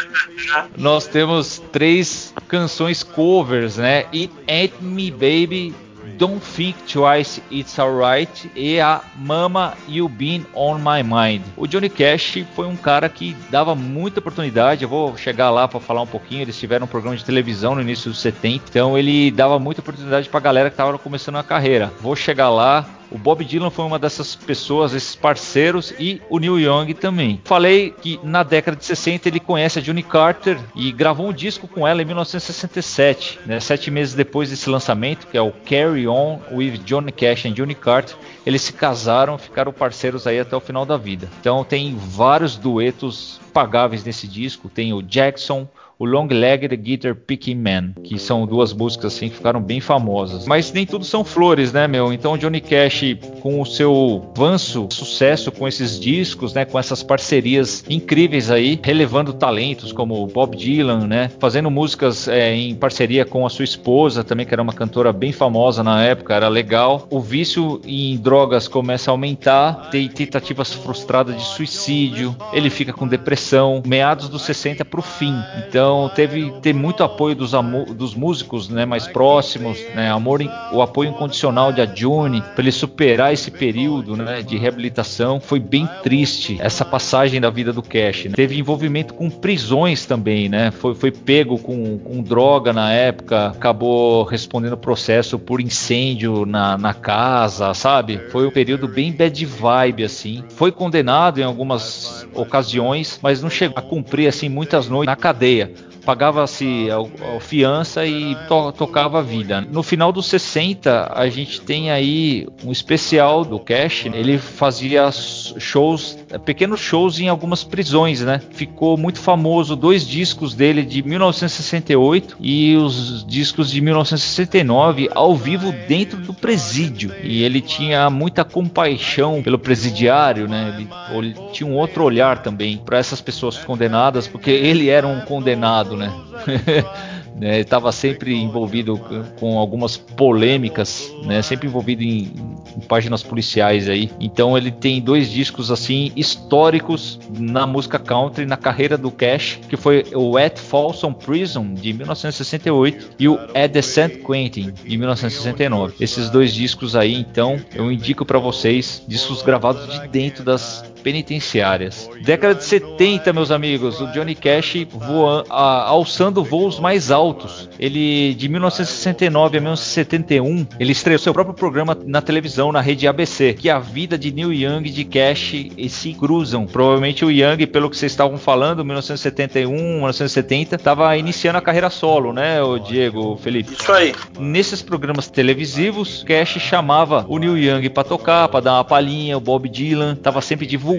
nós temos três canções covers, né? It Ain't Me Baby Don't Think Twice, It's Alright e a Mama You Been On My Mind. O Johnny Cash foi um cara que dava muita oportunidade, eu vou chegar lá para falar um pouquinho, eles tiveram um programa de televisão no início dos 70, então ele dava muita oportunidade para galera que estava começando a carreira. Vou chegar lá, o Bob Dylan foi uma dessas pessoas, esses parceiros, e o Neil Young também. Falei que na década de 60 ele conhece a Johnny Carter e gravou um disco com ela em 1967, né, sete meses depois desse lançamento, que é o Carry On with Johnny Cash and Johnny Carter. Eles se casaram, ficaram parceiros aí até o final da vida. Então tem vários duetos pagáveis nesse disco. Tem o Jackson, o Long Legged Guitar Picking Man, que são duas músicas assim que ficaram bem famosas. Mas nem tudo são flores, né, meu? Então Johnny Cash, com o seu avanço sucesso com esses discos, né, com essas parcerias incríveis aí, relevando talentos como Bob Dylan, né, fazendo músicas é, em parceria com a sua esposa também, que era uma cantora bem famosa na época, era legal. O vício em drogas começa a aumentar, tem tentativas frustradas de suicídio, ele fica com depressão, meados dos 60 pro fim. Então Então teve, teve muito apoio dos, dos músicos né, mais próximos, né, amor, o apoio incondicional de June para ele superar esse período né, de reabilitação. Foi bem triste essa passagem da vida do Cash. Né? Teve envolvimento com prisões também, né? Foi, foi pego com, com droga na época, acabou respondendo processo por incêndio na, na casa, sabe? Foi um período bem bad vibe assim. Foi condenado em algumas ocasiões, mas não chegou a cumprir assim muitas noites na cadeia pagava-se a, a, fiança e to, tocava a vida. No final dos 60, a gente tem aí um especial do Cash. Ele fazia shows, pequenos shows em algumas prisões, né? Ficou muito famoso dois discos dele de 1968 e os discos de 1969 ao vivo dentro do presídio. E ele tinha muita compaixão pelo presidiário, né? Ele, ele tinha um outro olhar também para essas pessoas condenadas, porque ele era um condenado né? né, estava sempre envolvido com algumas polêmicas, né, sempre envolvido em, em, páginas policiais aí. Então ele tem dois discos assim históricos na música country, na carreira do Cash, que foi o At Folsom Prison de 1968 e o At the St. Quentin de 1969. Esses dois discos aí, então, eu indico para vocês, discos gravados de dentro das penitenciárias. Década de 70, meus amigos, o Johnny Cash voando, a, alçando voos mais altos. Ele, de 1969 a 1971, ele estreou seu próprio programa na televisão, na rede ABC, que a vida de Neil Young e de Cash se cruzam. Provavelmente o Young, pelo que vocês estavam falando, 1971, 1970, estava iniciando a carreira solo, né, o Diego, o Felipe? Isso aí. Nesses programas televisivos, Cash chamava o Neil Young para tocar, para dar uma palhinha, o Bob Dylan, estava sempre divulgando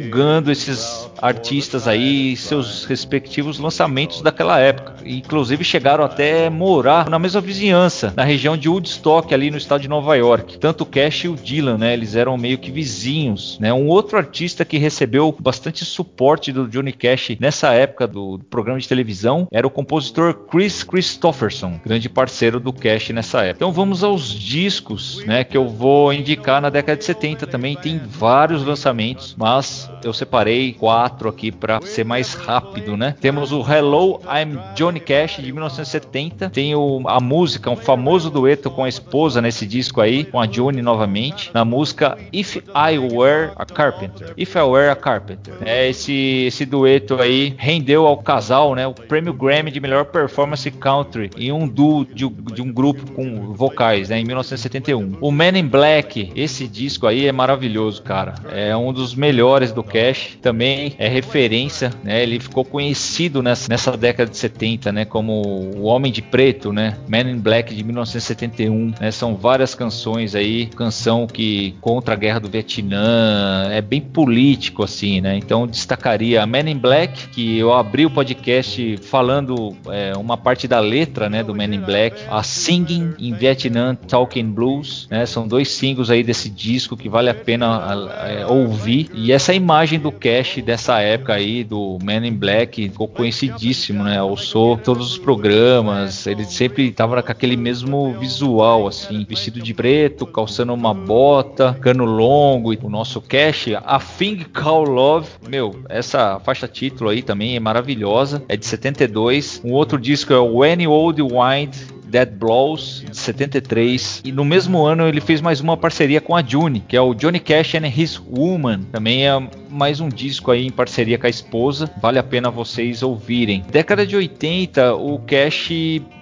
esses artistas aí, seus respectivos lançamentos daquela época. Inclusive chegaram até até morar na mesma vizinhança, na região de Woodstock, ali no estado de Nova York. Tanto o Cash e o Dylan, né? Eles eram meio que vizinhos, né? Um outro artista que recebeu bastante suporte do Johnny Cash nessa época do programa de televisão era o compositor Chris Christopherson, grande parceiro do Cash nessa época. Então vamos aos discos, né? Que eu vou indicar na década de 70 também. Tem vários lançamentos, mas eu separei quatro aqui para ser mais rápido, né? Temos o Hello, I'm Johnny Cash de 1970 70. Tem o, a música, um famoso dueto com a esposa nesse disco aí, com a June novamente, na música If I Were a Carpenter. If I Were a Carpenter. É, esse, esse dueto aí rendeu ao casal né, o prêmio Grammy de melhor performance country em um duo de, de um grupo com vocais né, em 1971. O Man in Black, esse disco aí é maravilhoso, cara. É um dos melhores do Cash. Também é referência, né? Ele ficou conhecido nessa, nessa década de 70, né? Como o homem de Preto, né? Man in Black de 1971, né? São várias canções aí, canção que contra a guerra do Vietnã, é bem político assim, né? Então destacaria Man in Black, que eu abri o podcast falando é, uma parte da letra, né, do Man in Black, a Singing in Vietnam Talking Blues, né? São dois singles aí desse disco que vale a pena é, ouvir. E essa imagem do Cash dessa época aí do Man in Black ficou conhecidíssimo, né? Alçou todos os programas mas ele sempre tava com aquele mesmo visual, assim, vestido de preto, calçando uma bota, cano longo, e o nosso cash, a Thing Call Love, meu, essa faixa título aí também é maravilhosa, é de 72. Um outro disco é o When Old Wind Dead Blows, de 73. E no mesmo ano ele fez mais uma parceria com a June, que é o Johnny Cash and His Woman. Também é mais um disco aí em parceria com a esposa. Vale a pena vocês ouvirem. Década de 80, o Cash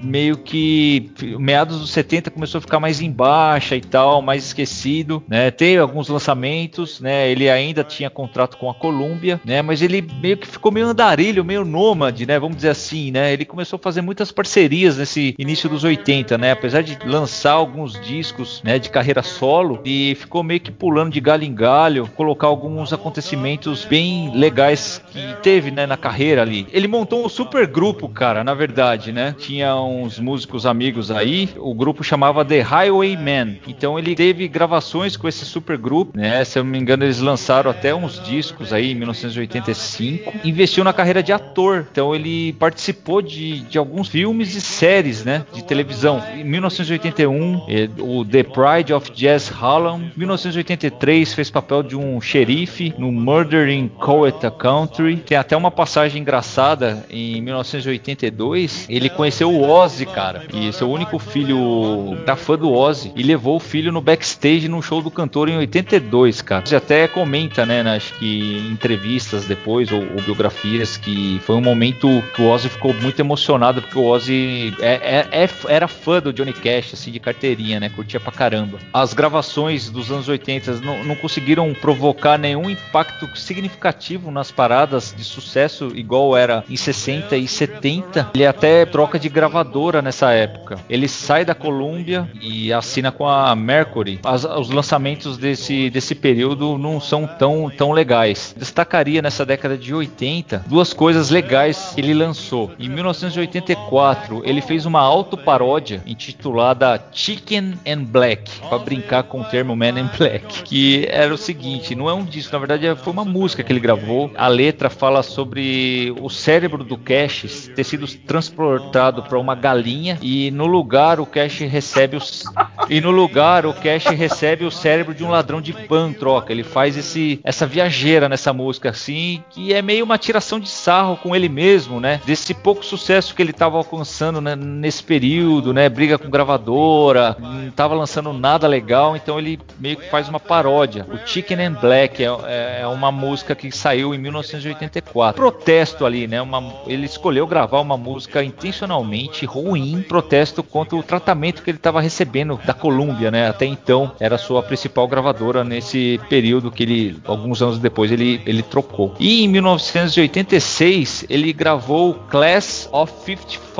meio que meados dos 70 começou a ficar mais em baixa e tal, mais esquecido, né? Teve alguns lançamentos, né? Ele ainda tinha contrato com a Columbia, né? Mas ele meio que ficou meio andarilho, meio nômade, né? Vamos dizer assim, né? Ele começou a fazer muitas parcerias nesse início dos anos 80, né? Apesar de lançar alguns discos, né, de carreira solo, e ficou meio que pulando de galho em galho, colocar alguns acontecimentos bem legais que teve, né, na carreira ali. Ele montou um super grupo, cara, na verdade, né? Tinha uns músicos amigos aí, o grupo chamava The Highwaymen. Então ele teve gravações com esse super grupo, né? Se eu não me engano, eles lançaram até uns discos aí em 1985. Investiu na carreira de ator, então ele participou de, de alguns filmes e séries, né? De televisão. Em 1981, o The Pride of Jazz Harlem. 1983 fez papel de um xerife no Murder in Coweta Country. Tem até uma passagem engraçada em 1982. Ele conheceu o Ozzy, cara, e seu único filho tá fã do Ozzy e levou o filho no backstage no show do cantor em 82, cara. Você até comenta, né, acho que em entrevistas depois ou, ou, biografias que foi um momento que o Ozzy ficou muito emocionado porque o Ozzy é, é, é, era fã do Johnny Cash, assim, de carteirinha, né? Curtia pra caramba. As gravações dos anos 80 não, não conseguiram provocar nenhum impacto significativo nas paradas de sucesso igual era em 60 e 70. Ele até troca de gravadora nessa época. Ele sai da Columbia e assina com a Mercury. As, os lançamentos desse, desse período não são tão, tão legais. Destacaria nessa década de 80 duas coisas legais que ele lançou. Em 1984, ele fez uma autoparódia intitulada Chicken and Black, para brincar com o termo Man in Black, que era o seguinte, não é um disco, na verdade foi uma música que ele gravou. A letra fala sobre o cérebro do Cash ter sido transportado para uma galinha e no lugar o Cash recebe os e no lugar o Cash recebe o cérebro de um ladrão de pan troca. Ele faz esse essa viajeira nessa música assim, que é meio uma tiração de sarro com ele mesmo, né? Desse pouco sucesso que ele estava alcançando né, nesse período, né? Briga com gravadora, não estava lançando nada legal, então ele meio que faz uma paródia. O Chicken and Black é, é, é uma música que saiu em 1984. Protesto ali, né? Uma, ele escolheu gravar uma música intencionalmente ruim, protesto contra o tratamento que ele estava recebendo da Columbia, né? Até então era sua principal gravadora nesse período que ele, alguns anos depois, ele, ele trocou. E em 1986 ele gravou Class of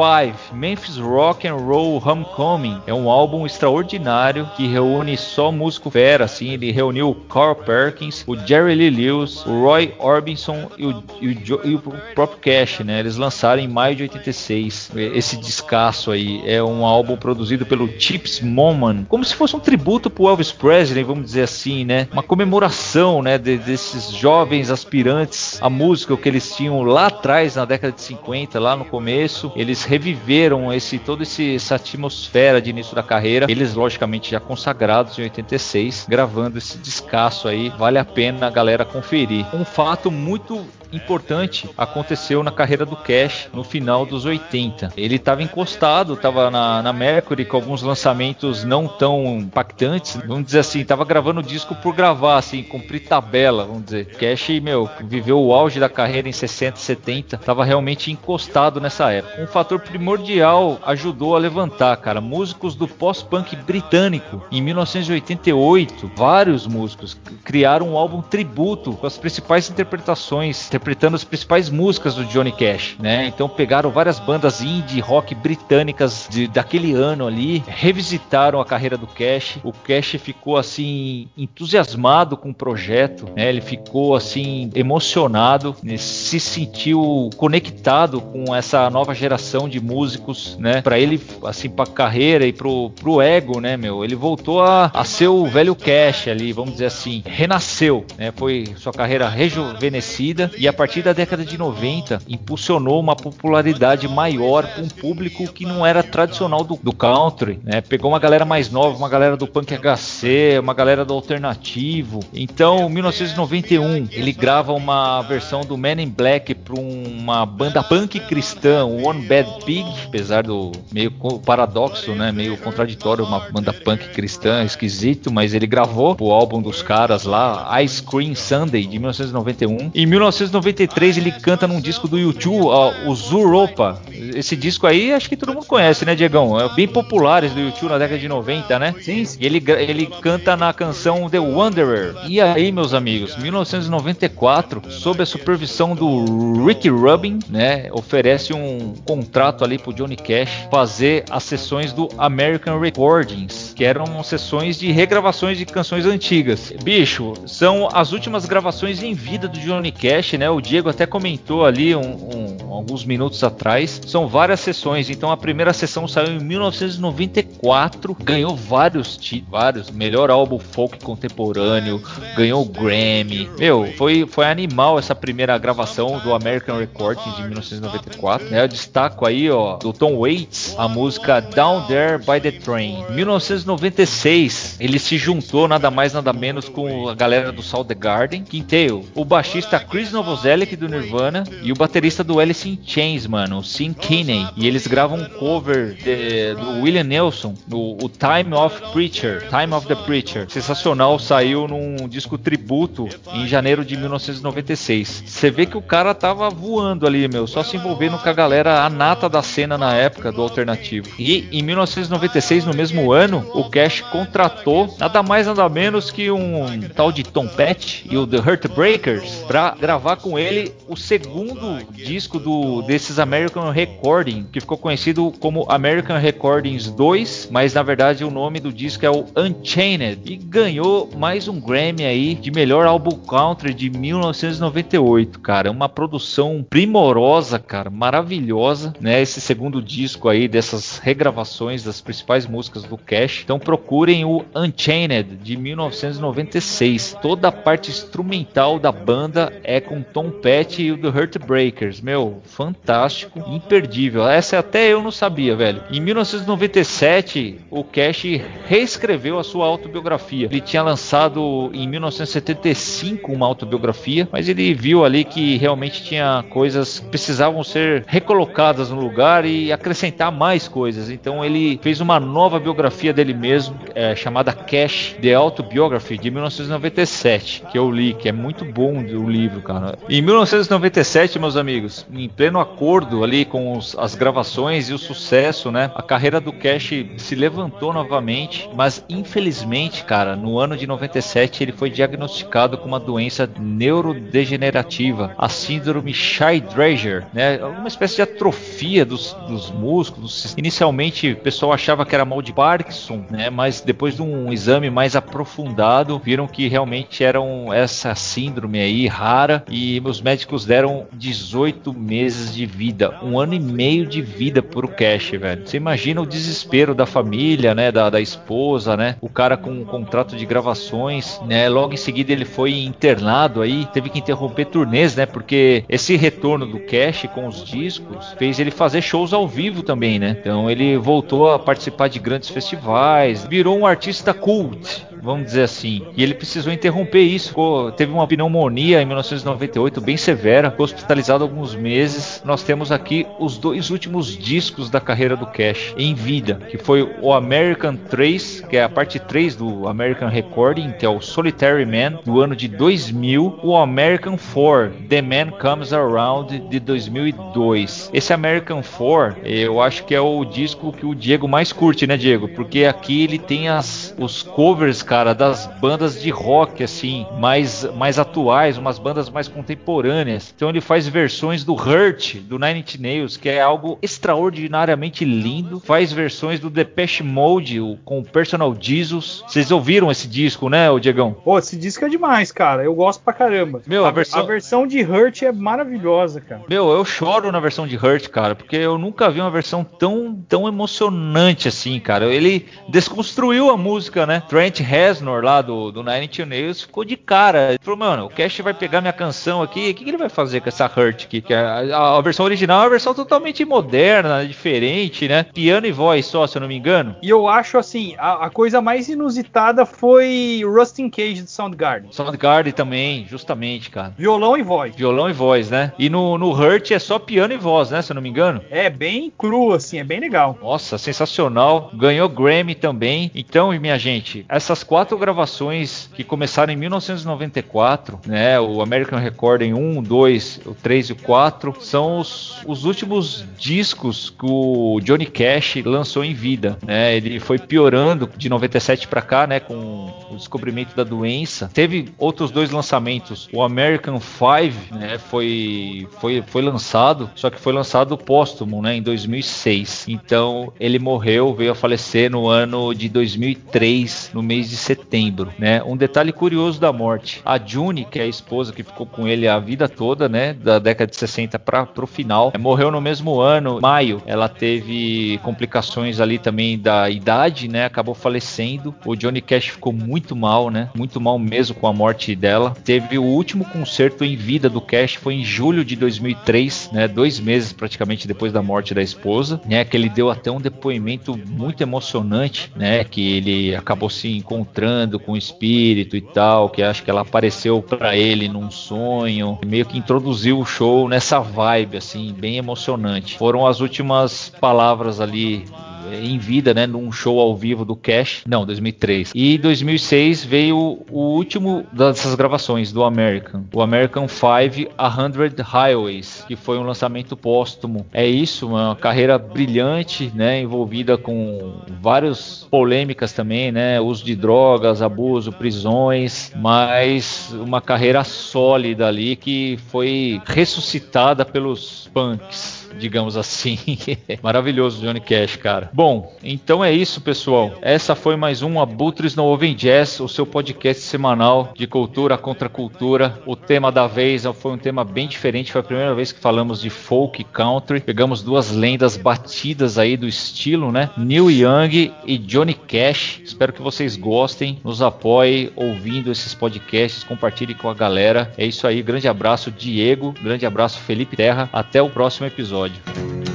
55, Memphis Rock and Roll Homecoming. É um álbum extraordinário que reúne só músico fera, assim. Ele reuniu o Carl Perkins, o Jerry Lee Lewis, o Roy Orbison e o, e o, e o próprio Cash, né? Eles lançaram em maio de 86 esse descasso aí. É um álbum produzido pelo Chips Moman, como se fosse um tributo pro Elvis Presley, vamos dizer assim, né? Uma comemoração, né? De, desses jovens aspirantes à música que eles tinham lá atrás, na década de 50, lá no começo. Eles reviveram esse toda essa atmosfera de início da carreira. Eles, logicamente, já consagrados em 86, gravando esse descasso aí. Vale a pena a galera conferir. Um fato muito importante aconteceu na carreira do Cash no final dos 80. Ele estava encostado, estava na, na, Mercury com alguns lançamentos não tão impactantes, vamos dizer assim, estava gravando disco por gravar, assim, cumprir tabela, vamos dizer. Cash, meu, viveu o auge da carreira em 60, 70, estava realmente encostado nessa época. Um fator primordial ajudou a levantar, cara, músicos do pós-punk britânico. Em 1988, vários músicos criaram um álbum tributo com as principais interpretações interpretando as principais músicas do Johnny Cash, né? Então pegaram várias bandas indie rock britânicas de, daquele ano ali, revisitaram a carreira do Cash. O Cash ficou assim entusiasmado com o projeto, né? Ele ficou assim emocionado, né? se sentiu conectado com essa nova geração de músicos, né? Para ele assim para carreira e pro, pro ego, né, meu? Ele voltou a, a ser o velho Cash ali, vamos dizer assim, renasceu, né? Foi sua carreira rejuvenescida e a partir da década de 90 impulsionou uma popularidade maior para um público que não era tradicional do, do country, né? Pegou uma galera mais nova, uma galera do punk HC, uma galera do alternativo. Então, em 1991, ele grava uma versão do Man in Black para uma banda punk cristã, One Bad Pig, apesar do meio paradoxo, né? Meio contraditório, uma banda punk cristã, esquisito, mas ele gravou o álbum dos caras lá, Ice Cream Sunday de 1991. Em 1990 1993 ele canta num disco do YouTube, o Zuropa. Esse disco aí acho que todo mundo conhece, né, Diegão? É bem populares do YouTube na década de 90, né? Sim. E ele, ele canta na canção The Wanderer. E aí, meus amigos, 1994, sob a supervisão do Ricky Rubin, né, oferece um contrato ali pro Johnny Cash fazer as sessões do American Recordings, que eram sessões de regravações de canções antigas. Bicho, são as últimas gravações em vida do Johnny Cash, né? O Diego até comentou ali um, um alguns minutos atrás. São várias sessões, então a primeira sessão saiu em 1994, ganhou vários vários, melhor álbum folk contemporâneo, ganhou o Grammy. Meu, foi, foi animal essa primeira gravação do American Recording de 1994. Né? Eu destaco aí, ó, do Tom Waits, a música Down There by the Train. 1996, ele se juntou nada mais nada menos com a galera do Soundgarden, Quinteio, o baixista Chris Novoselic do Nirvana e o baterista do Alice in Chains, mano, o Sim Kinney. E eles gravam um cover de, do William Nelson, o Time of Preacher, Time of the Preacher. Sensacional, saiu num disco tributo em janeiro de 1996. Você vê que o cara tava voando ali, meu, só se envolvendo com a galera a nata da cena na época do alternativo. E em 1996, no mesmo ano, o Cash contratou nada mais nada menos que um tal de Tom Petty e o The Heartbreakers para gravar com ele o segundo disco do desses American Recording, que ficou conhecido como American Recordings 2, mas na verdade o nome do disco é o Unchained e ganhou mais um Grammy aí de melhor álbum country de 1998, cara, uma produção primorosa, cara, maravilhosa, né? Esse segundo disco aí dessas regravações das principais músicas do Cash. Então procurem o Unchained de 1996. Toda a parte instrumental da banda é com Tom Petty e o The Heartbreakers. Meu, fantástico, imperdível. Essa até eu não sabia, velho. Em 1997, o Cash reescreveu a sua autobiografia. Ele tinha lançado em 1975 uma autobiografia, mas ele viu ali que realmente tinha coisas que precisavam ser recolocadas no lugar e acrescentar mais coisas. Então ele fez uma nova biografia dele mesmo, é, chamada Cash The Autobiography de 1997, que eu li, que é muito bom o livro, cara. Em 1997, meus amigos, em pleno acordo ali com os, as gravações e o sucesso, né? A carreira do Cash se levantou novamente, mas infelizmente, cara, no ano de 97 ele foi diagnosticado com uma doença neurodegenerativa, a síndrome Shy-Drager, né? Uma espécie de atrofia dos, dos músculos. Inicialmente, o pessoal achava que era mal de Parkinson, né? Mas depois de um exame mais aprofundado, viram que realmente era essa síndrome aí rara e os médicos deram 18 meses de vida, um ano e meio de vida pro Cash, velho. Você imagina o desespero da família, né? Da, da esposa, né? O cara com um contrato de gravações, né? Logo em seguida ele foi internado aí, teve que interromper turnês, né? Porque esse retorno do Cash com os discos fez ele fazer shows ao vivo também, né? Então ele voltou a participar de grandes festivais, virou um artista cult, vamos dizer assim. E ele precisou interromper isso. Ficou, teve uma pneumonia em 1998 bem severa, ficou hospitalizado alguns meses. Nós temos aqui os dois últimos discos da carreira do Cash em vida, que foi o American 3, que é a parte 3 do American Recording, que é o Solitary Man, do ano de 2000, o American 4, The Man Comes Around, de 2002. Esse American 4, eu acho que é o disco que o Diego mais curte, né, Diego? Porque aqui ele tem as, os covers cara, das bandas de rock, assim, mais, mais atuais, umas bandas mais contemporâneas. Então ele faz versões do Hurt, do Nine Inch Nails, que é algo extraordinariamente lindo. Faz versões do Depeche Mode, o, com o Personal Jesus. Vocês ouviram esse disco, né, o Diegão? Pô, esse disco é demais, cara. Eu gosto pra caramba. Meu, a, a versão... a versão de Hurt é maravilhosa, cara. Meu, eu choro na versão de Hurt, cara, porque eu nunca vi uma versão tão, tão emocionante assim, cara. Ele desconstruiu a música, né? Trent Reznor lá do, do Nine Inch Nails ficou de cara. Ele falou, mano, o Cash vai pegar minha canção aqui, o que, que ele vai fazer com essa Hurt aqui? Que a, a, a, versão original é uma versão totalmente moderna, diferente, né? Piano e voz só, se eu não me engano. E eu acho assim, a, a coisa mais inusitada foi Rustin Cage do Soundgarden. Soundgarden também, justamente, cara. Violão e voz. Violão e voz, né? E no, no Hurt é só piano e voz, né? Se eu não me engano. É bem cru, assim, é bem legal. Nossa, sensacional. Ganhou Grammy também. Então, minha gente, essas quatro gravações que começaram em 1994, né? O American Recording 1, 2, o 3 e o 4 são os, os últimos discos que o Johnny Cash lançou em vida, né? Ele foi piorando de 97 para cá, né? Com o descobrimento da doença. Teve outros dois lançamentos. O American 5, né? Foi, foi, foi lançado, só que foi lançado póstumo, né? Em 2006. Então ele morreu, veio a falecer no ano de 2003, no mês de setembro, né? Um detalhe curioso da morte: a June, que é a esposa que ficou com ele a vida toda, né? Da década de 60 para o final, morreu no mesmo ano, maio. Ela teve complicações ali também da idade, né? Acabou falecendo. O Johnny Cash ficou muito mal, né? Muito mal mesmo com a morte dela. Teve o último concerto em vida do Cash foi em julho de 2003, né? Dois meses praticamente depois da morte da esposa, né? Que ele deu até um depoimento muito emocionante, né? Que ele acabou se encontrando com o espírito e tal, que acho que ela apareceu para ele num sonho, meio que introduziu o show nessa vibe assim, bem emocionante. Foram as últimas palavras ali em vida, né, num show ao vivo do Cash. Não, 2003. E 2006 veio o último dessas gravações do American, o American 5 A Hundred Highways, que foi um lançamento póstumo. É isso, uma carreira brilhante, né, envolvida com várias polêmicas também, né, uso de drogas, abuso, prisões, mas uma carreira sólida ali que foi ressuscitada pelos punks digamos assim. Maravilhoso Johnny Cash, cara. Bom, então é isso, pessoal. Essa foi mais um Abutres no Oven Jazz, o seu podcast semanal de cultura contra cultura. O tema da vez foi um tema bem diferente, foi a primeira vez que falamos de folk country. Pegamos duas lendas batidas aí do estilo, né? Neil Young e Johnny Cash. Espero que vocês gostem, nos apoiem ouvindo esses podcasts, compartilhem com a galera. É isso aí, grande abraço Diego, grande abraço Felipe Terra. Até o próximo episódio episódio.